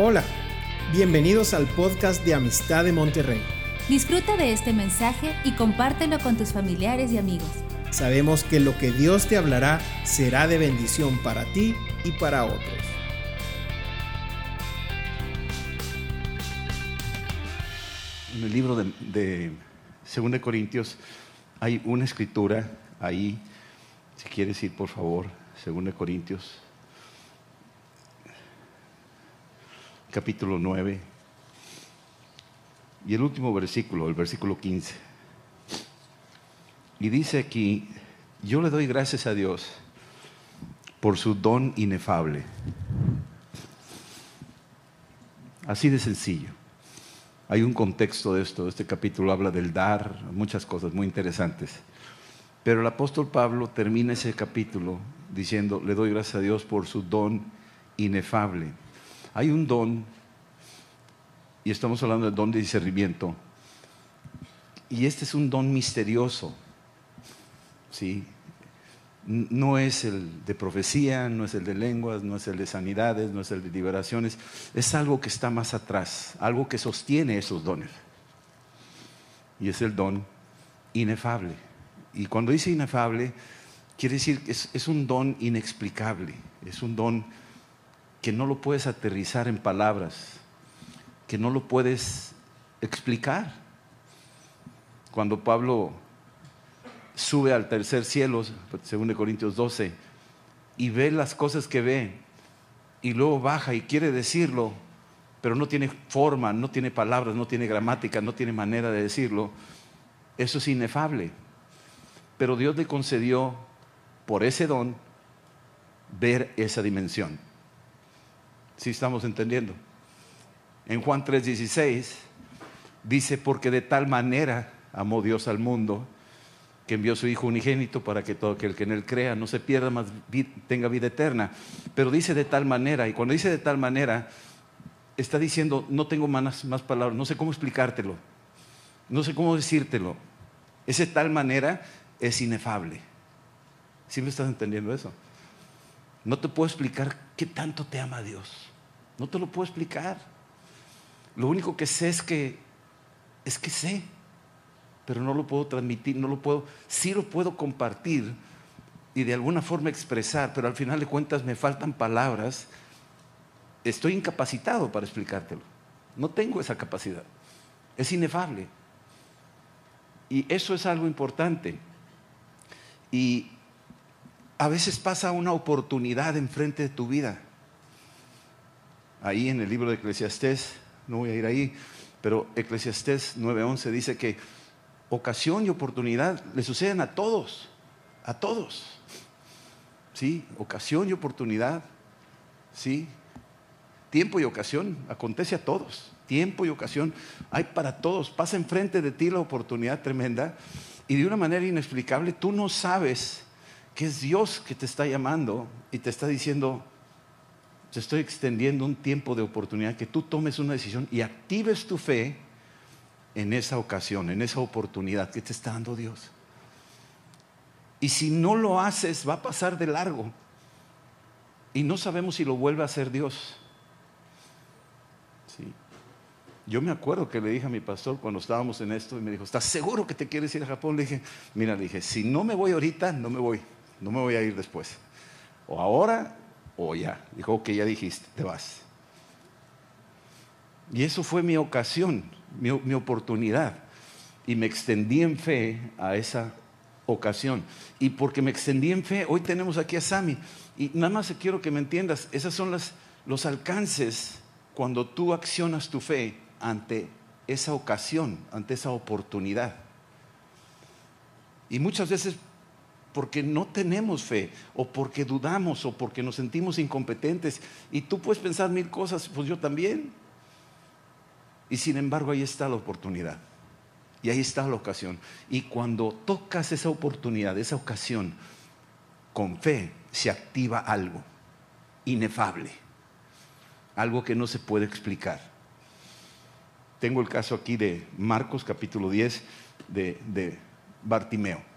Hola, bienvenidos al podcast de Amistad de Monterrey. Disfruta de este mensaje y compártelo con tus familiares y amigos. Sabemos que lo que Dios te hablará será de bendición para ti y para otros. En el libro de, de 2 Corintios hay una escritura ahí, si quieres ir por favor, 2 Corintios capítulo 9 y el último versículo, el versículo 15. Y dice aquí, yo le doy gracias a Dios por su don inefable. Así de sencillo. Hay un contexto de esto, este capítulo habla del dar, muchas cosas muy interesantes. Pero el apóstol Pablo termina ese capítulo diciendo, le doy gracias a Dios por su don inefable. Hay un don, y estamos hablando del don de discernimiento, y este es un don misterioso, ¿sí? No es el de profecía, no es el de lenguas, no es el de sanidades, no es el de liberaciones, es algo que está más atrás, algo que sostiene esos dones. Y es el don inefable. Y cuando dice inefable, quiere decir que es, es un don inexplicable, es un don que no lo puedes aterrizar en palabras, que no lo puedes explicar. Cuando Pablo sube al tercer cielo, según Corintios 12, y ve las cosas que ve, y luego baja y quiere decirlo, pero no tiene forma, no tiene palabras, no tiene gramática, no tiene manera de decirlo, eso es inefable. Pero Dios le concedió por ese don ver esa dimensión. Si estamos entendiendo? En Juan 3:16 dice, porque de tal manera amó Dios al mundo, que envió su Hijo unigénito para que todo aquel que en él crea no se pierda, más tenga vida eterna. Pero dice de tal manera, y cuando dice de tal manera, está diciendo, no tengo más, más palabras, no sé cómo explicártelo, no sé cómo decírtelo. Ese tal manera es inefable. ¿Sí me estás entendiendo eso? No te puedo explicar qué tanto te ama Dios. No te lo puedo explicar. Lo único que sé es que es que sé, pero no lo puedo transmitir, no lo puedo, sí lo puedo compartir y de alguna forma expresar, pero al final de cuentas me faltan palabras. Estoy incapacitado para explicártelo. No tengo esa capacidad. Es inefable. Y eso es algo importante. Y a veces pasa una oportunidad enfrente de tu vida ahí en el libro de Eclesiastés, no voy a ir ahí, pero Eclesiastés 9:11 dice que ocasión y oportunidad le suceden a todos, a todos. ¿Sí? Ocasión y oportunidad, ¿sí? Tiempo y ocasión acontece a todos. Tiempo y ocasión hay para todos. Pasa enfrente de ti la oportunidad tremenda y de una manera inexplicable tú no sabes que es Dios que te está llamando y te está diciendo, te estoy extendiendo un tiempo de oportunidad que tú tomes una decisión y actives tu fe en esa ocasión, en esa oportunidad que te está dando Dios. Y si no lo haces, va a pasar de largo. Y no sabemos si lo vuelve a hacer Dios. Sí. Yo me acuerdo que le dije a mi pastor cuando estábamos en esto y me dijo, ¿estás seguro que te quieres ir a Japón? Le dije, mira, le dije, si no me voy ahorita, no me voy, no me voy a ir después. O ahora o ya. Dijo, ok, ya dijiste, te vas. Y eso fue mi ocasión, mi, oportunidad. Y me extendí en fe a esa ocasión. Y porque me extendí en fe, hoy tenemos aquí a Sami. Y nada más quiero que me entiendas, esos son los alcances cuando tú accionas tu fe ante esa ocasión, ante esa oportunidad. Y muchas veces porque no tenemos fe, o porque dudamos, o porque nos sentimos incompetentes. Y tú puedes pensar mil cosas, pues yo también. Y sin embargo ahí está la oportunidad. Y ahí está la ocasión. Y cuando tocas esa oportunidad, esa ocasión, con fe se activa algo inefable, algo que no se puede explicar. Tengo el caso aquí de Marcos capítulo 10 de, de Bartimeo.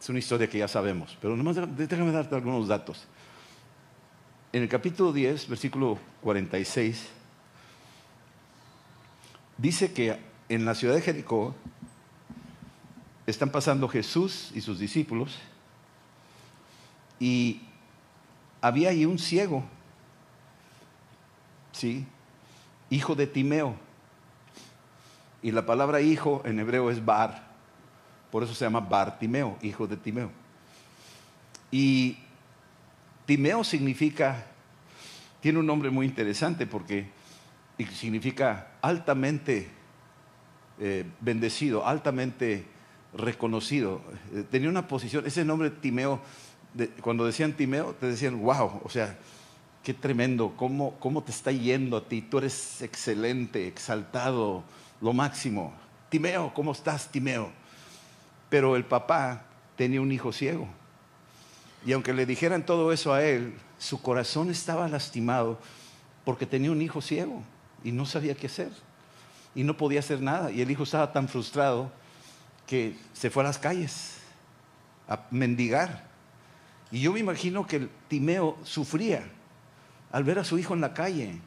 Es una historia que ya sabemos, pero nomás déjame darte algunos datos. En el capítulo 10, versículo 46, Dice que en la ciudad de Jericó están pasando Jesús y sus discípulos y había ahí un ciego, ¿sí? Hijo de Timeo. Y la palabra hijo en hebreo es bar, por eso se llama Bartimeo, hijo de Timeo. Y Timeo significa, tiene un nombre muy interesante porque significa altamente eh, bendecido, altamente reconocido. Eh, tenía una posición, ese nombre Timeo, cuando decían Timeo, te decían, wow, o sea, qué tremendo, ¿Cómo, cómo te está yendo a ti, tú eres excelente, exaltado, lo máximo. Timeo, ¿cómo estás, Timeo? Pero el papá tenía un hijo ciego. Y aunque le dijeran todo eso a él, su corazón estaba lastimado porque tenía un hijo ciego y no sabía qué hacer. Y no podía hacer nada. Y el hijo estaba tan frustrado que se fue a las calles a mendigar. Y yo me imagino que el Timeo sufría al ver a su hijo en la calle,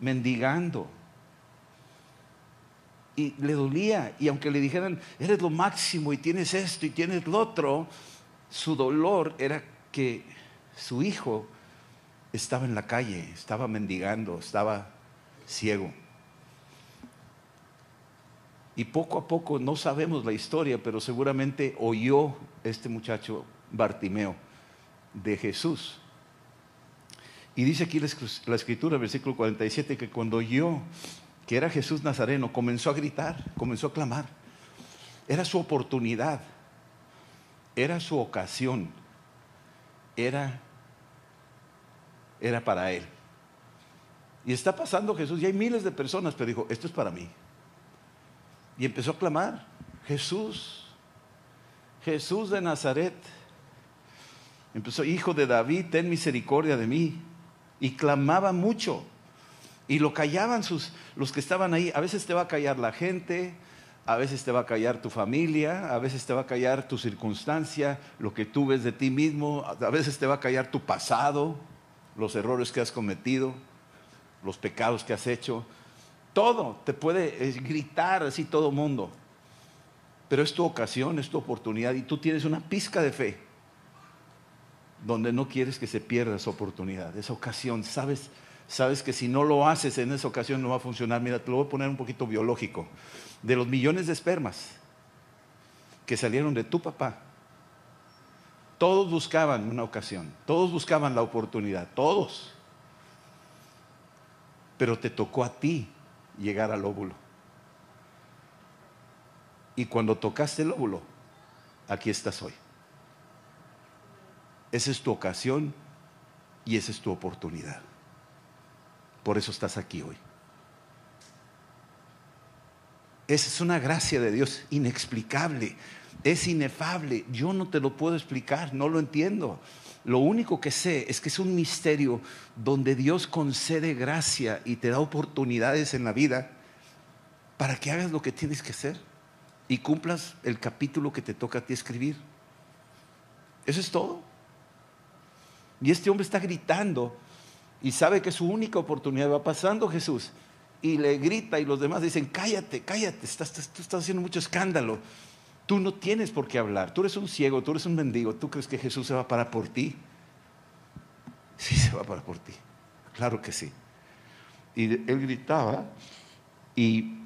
mendigando. Y le dolía. Y aunque le dijeran, eres lo máximo y tienes esto y tienes lo otro, su dolor era que su hijo estaba en la calle, estaba mendigando, estaba ciego. Y poco a poco, no sabemos la historia, pero seguramente oyó este muchacho Bartimeo de Jesús. Y dice aquí la escritura, versículo 47, que cuando oyó que era Jesús Nazareno, comenzó a gritar, comenzó a clamar. Era su oportunidad, era su ocasión, era, era para él. Y está pasando Jesús, y hay miles de personas, pero dijo, esto es para mí. Y empezó a clamar, Jesús, Jesús de Nazaret. Empezó, hijo de David, ten misericordia de mí. Y clamaba mucho. Y lo callaban sus, los que estaban ahí. A veces te va a callar la gente, a veces te va a callar tu familia, a veces te va a callar tu circunstancia, lo que tú ves de ti mismo, a veces te va a callar tu pasado, los errores que has cometido, los pecados que has hecho. Todo te puede gritar así todo mundo. Pero es tu ocasión, es tu oportunidad y tú tienes una pizca de fe donde no quieres que se pierda esa oportunidad, esa ocasión. Sabes, sabes que si no lo haces en esa ocasión no va a funcionar. Mira, te lo voy a poner un poquito biológico. De los millones de espermas que salieron de tu papá, todos buscaban una ocasión, todos buscaban la oportunidad, todos. Pero te tocó a ti llegar al óvulo. Y cuando tocaste el óvulo, aquí estás hoy. Esa es tu ocasión y esa es tu oportunidad. Por eso estás aquí hoy. Esa es una gracia de Dios inexplicable, es inefable. Yo no te lo puedo explicar, no lo entiendo. Lo único que sé es que es un misterio donde Dios concede gracia y te da oportunidades en la vida para que hagas lo que tienes que hacer y cumplas el capítulo que te toca a ti escribir. Eso es todo. Y este hombre está gritando y sabe que su única oportunidad va pasando Jesús y le grita y los demás dicen, cállate, cállate, estás, tú estás haciendo mucho escándalo. Tú no tienes por qué hablar. Tú eres un ciego, tú eres un mendigo. ¿Tú crees que Jesús se va a parar por ti? Sí, se va a parar por ti. Claro que sí. Y él gritaba y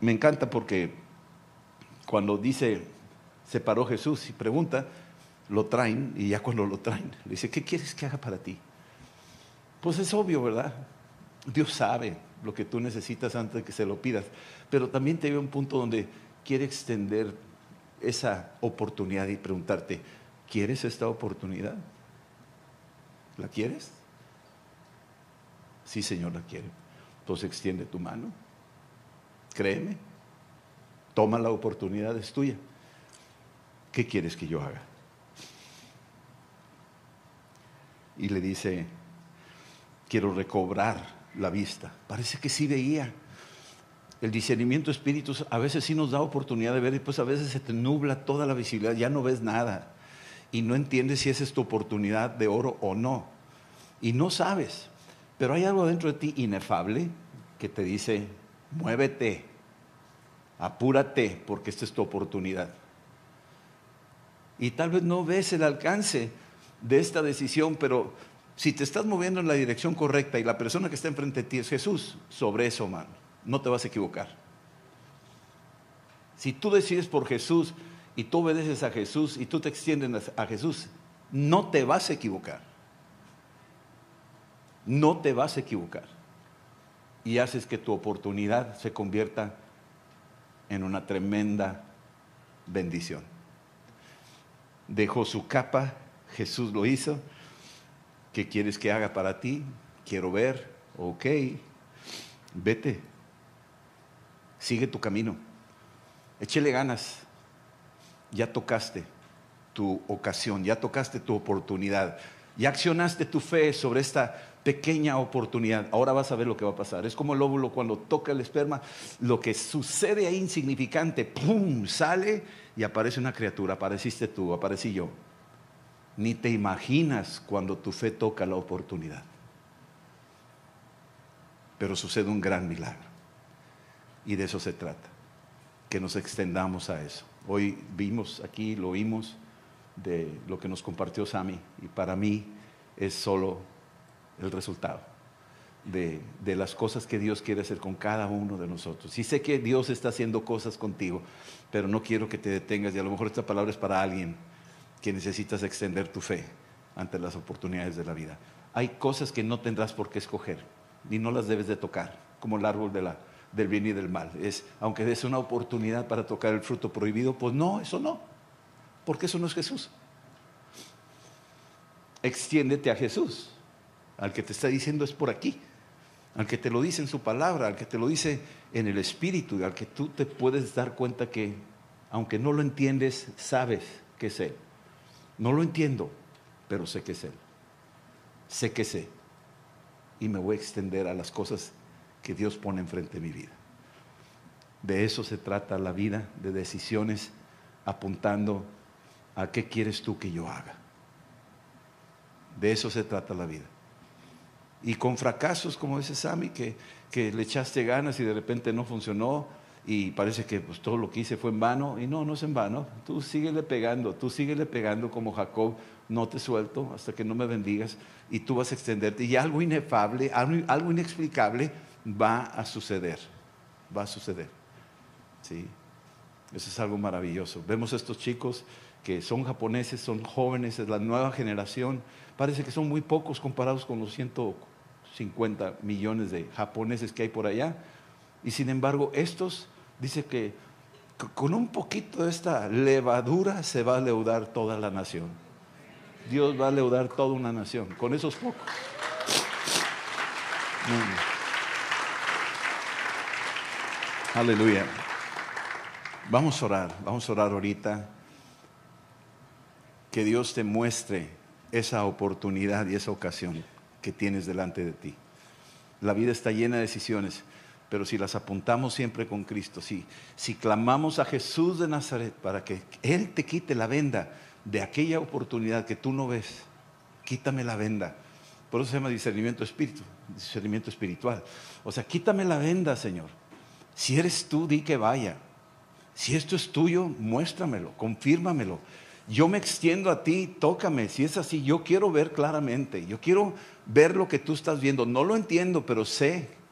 me encanta porque cuando dice, se paró Jesús y pregunta, lo traen y ya cuando lo traen, le dice, ¿qué quieres que haga para ti? Pues es obvio, ¿verdad? Dios sabe lo que tú necesitas antes de que se lo pidas, pero también te ve un punto donde quiere extender esa oportunidad y preguntarte, ¿quieres esta oportunidad? ¿La quieres? Sí, Señor, la quiere. Entonces extiende tu mano. Créeme. Toma la oportunidad, es tuya. ¿Qué quieres que yo haga? Y le dice, quiero recobrar la vista. Parece que sí veía el discernimiento de espíritus a veces sí nos da oportunidad de ver y pues a veces se te nubla toda la visibilidad, ya no ves nada y no entiendes si esa es tu oportunidad de oro o no. Y no sabes, pero hay algo dentro de ti inefable que te dice, muévete, apúrate, porque esta es tu oportunidad. Y tal vez no ves el alcance de esta decisión, pero si te estás moviendo en la dirección correcta y la persona que está enfrente de ti es Jesús, sobre eso, mano, no te vas a equivocar. Si tú decides por Jesús y tú obedeces a Jesús y tú te extiendes a Jesús, no te vas a equivocar. No te vas a equivocar. Y haces que tu oportunidad se convierta en una tremenda bendición. Dejó su capa, Jesús lo hizo. ¿Qué quieres que haga para ti? Quiero ver, ok, vete, sigue tu camino, échele ganas, ya tocaste tu ocasión, ya tocaste tu oportunidad, ya accionaste tu fe sobre esta pequeña oportunidad. Ahora vas a ver lo que va a pasar. Es como el óvulo cuando toca el esperma, lo que sucede ahí insignificante, ¡pum! sale y aparece una criatura, apareciste tú, aparecí yo. Ni te imaginas cuando tu fe toca la oportunidad. Pero sucede un gran milagro. Y de eso se trata, que nos extendamos a eso. Hoy vimos aquí, lo oímos de lo que nos compartió Sami y para mí es solo el resultado de, de, las cosas que Dios quiere hacer con cada uno de nosotros. Y sé que Dios está haciendo cosas contigo, pero no quiero que te detengas y a lo mejor esta palabra es para alguien que necesitas extender tu fe ante las oportunidades de la vida. Hay cosas que no tendrás por qué escoger y no las debes de tocar, como el árbol del bien y del mal. Es, aunque des una oportunidad para tocar el fruto prohibido, pues no, eso no, porque eso no es Jesús. Extiéndete a Jesús, al que te está diciendo es por aquí, al que te lo dice en su palabra, al que te lo dice en el Espíritu, al que tú te puedes dar cuenta que, aunque no lo entiendes, sabes que es Él. No lo entiendo, pero sé que es Él. Sé que sé. Y me voy a extender a las cosas que Dios pone enfrente de mi vida. De eso se trata la vida, de decisiones apuntando a qué quieres tú que yo haga. De eso se trata la vida. Y con fracasos, como dice Sammy, que, que le echaste ganas y de repente no funcionó y parece que pues, todo lo que hice fue en vano. Y no, no es en vano. Tú síguele pegando, tú síguele pegando como Jacob. No te suelto hasta que no me bendigas y tú vas a extenderte. Y algo inefable, algo, algo inexplicable va a suceder. Va a suceder. ¿Sí? Eso es algo maravilloso. Vemos a estos chicos que son japoneses, son jóvenes, es la nueva generación. Parece que son muy pocos comparados con los 150 millones de japoneses que hay por allá. Y sin embargo, estos, dice que con un poquito de esta levadura se va a leudar toda la nación. Dios va a leudar toda una nación, con esos pocos. Aleluya. Vamos a orar, vamos a orar ahorita. Que Dios te muestre esa oportunidad y esa ocasión que tienes delante de ti. La vida está llena de decisiones, pero si las apuntamos siempre con Cristo, si, si clamamos a Jesús de Nazaret para que Él te quite la venda de aquella oportunidad que tú no ves, quítame la venda. Por eso se llama discernimiento espíritu, discernimiento espiritual. O sea, quítame la venda, Señor si eres tú, di que vaya. Si esto es tuyo, muéstramelo, confírmamelo. Yo me extiendo a ti, tócame. Si es así, yo quiero ver claramente. Yo quiero ver lo que tú estás viendo. No lo entiendo, pero sé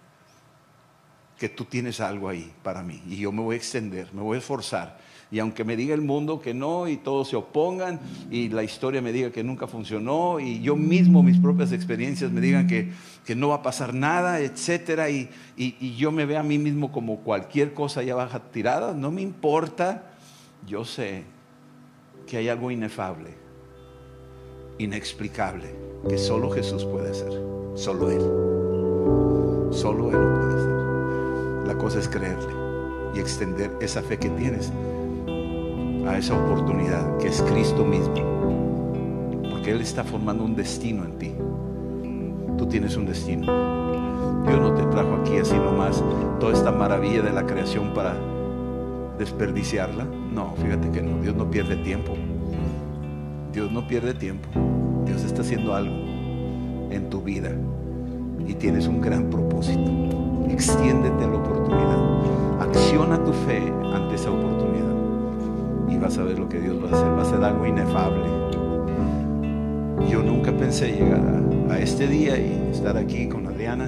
que tú tienes algo ahí para mí. Y yo me voy a extender, me voy a esforzar. Y aunque me diga el mundo que no y todos se opongan y la historia me diga que nunca funcionó y yo mismo mis propias experiencias me digan que, que no va a pasar nada, etcétera, y, y, yo me vea a mí mismo como cualquier cosa ya baja tirada, no me importa, yo sé que hay algo inefable, inexplicable, que solo Jesús puede hacer, solo Él, solo Él puede hacer. La cosa es creerle y extender esa fe que tienes a esa oportunidad que es Cristo mismo. Porque Él está formando un destino en ti. Tú tienes un destino. Dios no te trajo aquí así nomás toda esta maravilla de la creación para desperdiciarla. No, fíjate que no. Dios no pierde tiempo. Dios no pierde tiempo. Dios está haciendo algo en tu vida. y tienes un gran propósito. Extiéndete la oportunidad. Acciona tu fe ante esa oportunidad y vas a ver lo que Dios va a hacer. Va a ser algo inefable. Yo nunca pensé llegar a, este día y estar aquí con Adriana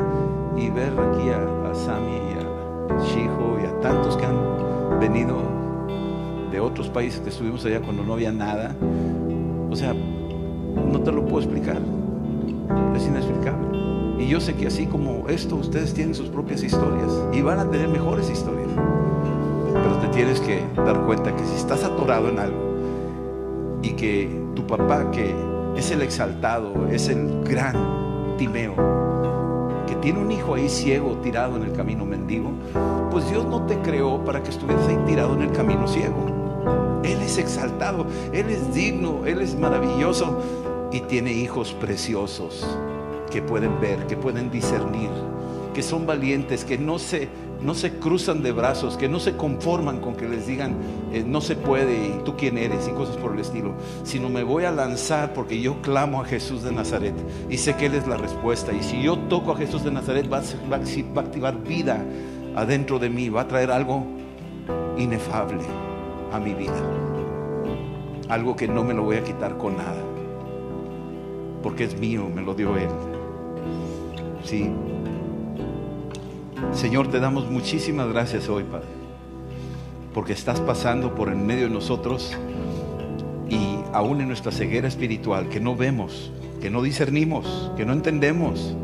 y ver aquí a, a Sammy y a Shijo y a tantos que han venido de otros países que estuvimos allá cuando no había nada. O sea, no te lo puedo explicar. Es inexplicable. Y yo sé que así como esto, ustedes tienen sus propias historias y van a tener mejores historias. Pero te tienes que dar cuenta que si estás atorado en algo y que tu papá, que es el exaltado, es el gran Timeo, que tiene un hijo ahí ciego tirado en el camino mendigo, pues Dios no te creó para que estuvieras ahí tirado en el camino ciego. Él es exaltado, Él es digno, Él es maravilloso y tiene hijos preciosos que pueden ver, que pueden discernir, que son valientes, que no se, no se cruzan de brazos, que no se conforman con que les digan eh, no se puede y tú quién eres y cosas por el estilo, sino me voy a lanzar porque yo clamo a Jesús de Nazaret y sé que Él es la respuesta. Y si yo toco a Jesús de Nazaret va a, va a activar vida adentro de mí, va a traer algo inefable a mi vida. Algo que no me lo voy a quitar con nada. Porque es mío, me lo dio Él. Sí. Señor, te damos muchísimas gracias hoy, Padre. Porque estás pasando por en medio de nosotros y aún en nuestra ceguera espiritual, que no vemos, que no discernimos, que no entendemos.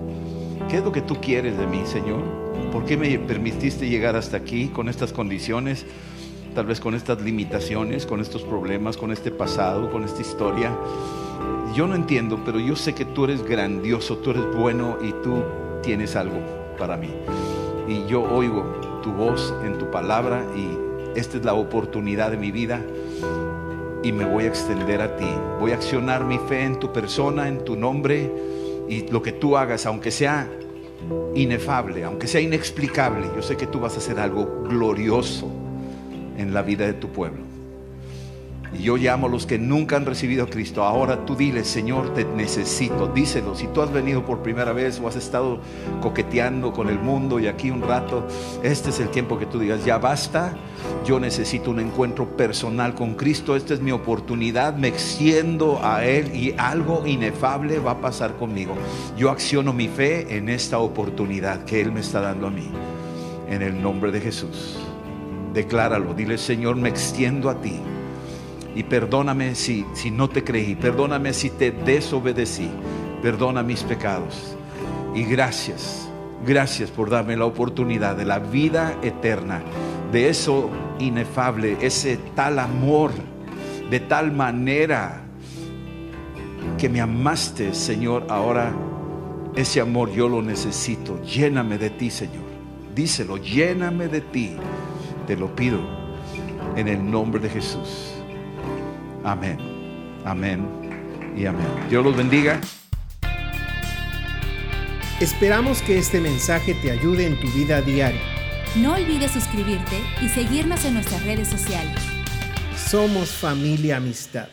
¿Qué es lo que tú quieres de mí, Señor? ¿Por qué me permitiste llegar hasta aquí con estas condiciones? tal vez con estas limitaciones, con estos problemas, con este pasado, con esta historia. Yo no entiendo, pero yo sé que tú eres grandioso, tú eres bueno y tú tienes algo para mí. Y yo oigo tu voz en tu palabra y esta es la oportunidad de mi vida y me voy a extender a ti. Voy a accionar mi fe en tu persona, en tu nombre y lo que tú hagas, aunque sea inefable, aunque sea inexplicable, yo sé que tú vas a hacer algo glorioso en la vida de tu pueblo. Y yo llamo a los que nunca han recibido a Cristo. Ahora tú diles, Señor, te necesito. Díselo. Si tú has venido por primera vez o has estado coqueteando con el mundo y aquí un rato, este es el tiempo que tú digas, ya basta. Yo necesito un encuentro personal con Cristo. Esta es mi oportunidad. Me extiendo a Él y algo inefable va a pasar conmigo. Yo acciono mi fe en esta oportunidad que Él me está dando a mí. En el nombre de Jesús. Decláralo, dile Señor, me extiendo a ti. Y perdóname si, si no te creí, perdóname si te desobedecí, perdona mis pecados. Y gracias, gracias por darme la oportunidad de la vida eterna, de eso inefable, ese tal amor, de tal manera que me amaste, Señor. Ahora ese amor yo lo necesito. Lléname de ti, Señor. Díselo, lléname de ti. Te lo pido en el nombre de Jesús. Amén. Amén y amén. Dios los bendiga. Esperamos que este mensaje te ayude en tu vida diaria. No olvides suscribirte y seguirnos en nuestras redes sociales. Somos familia amistad.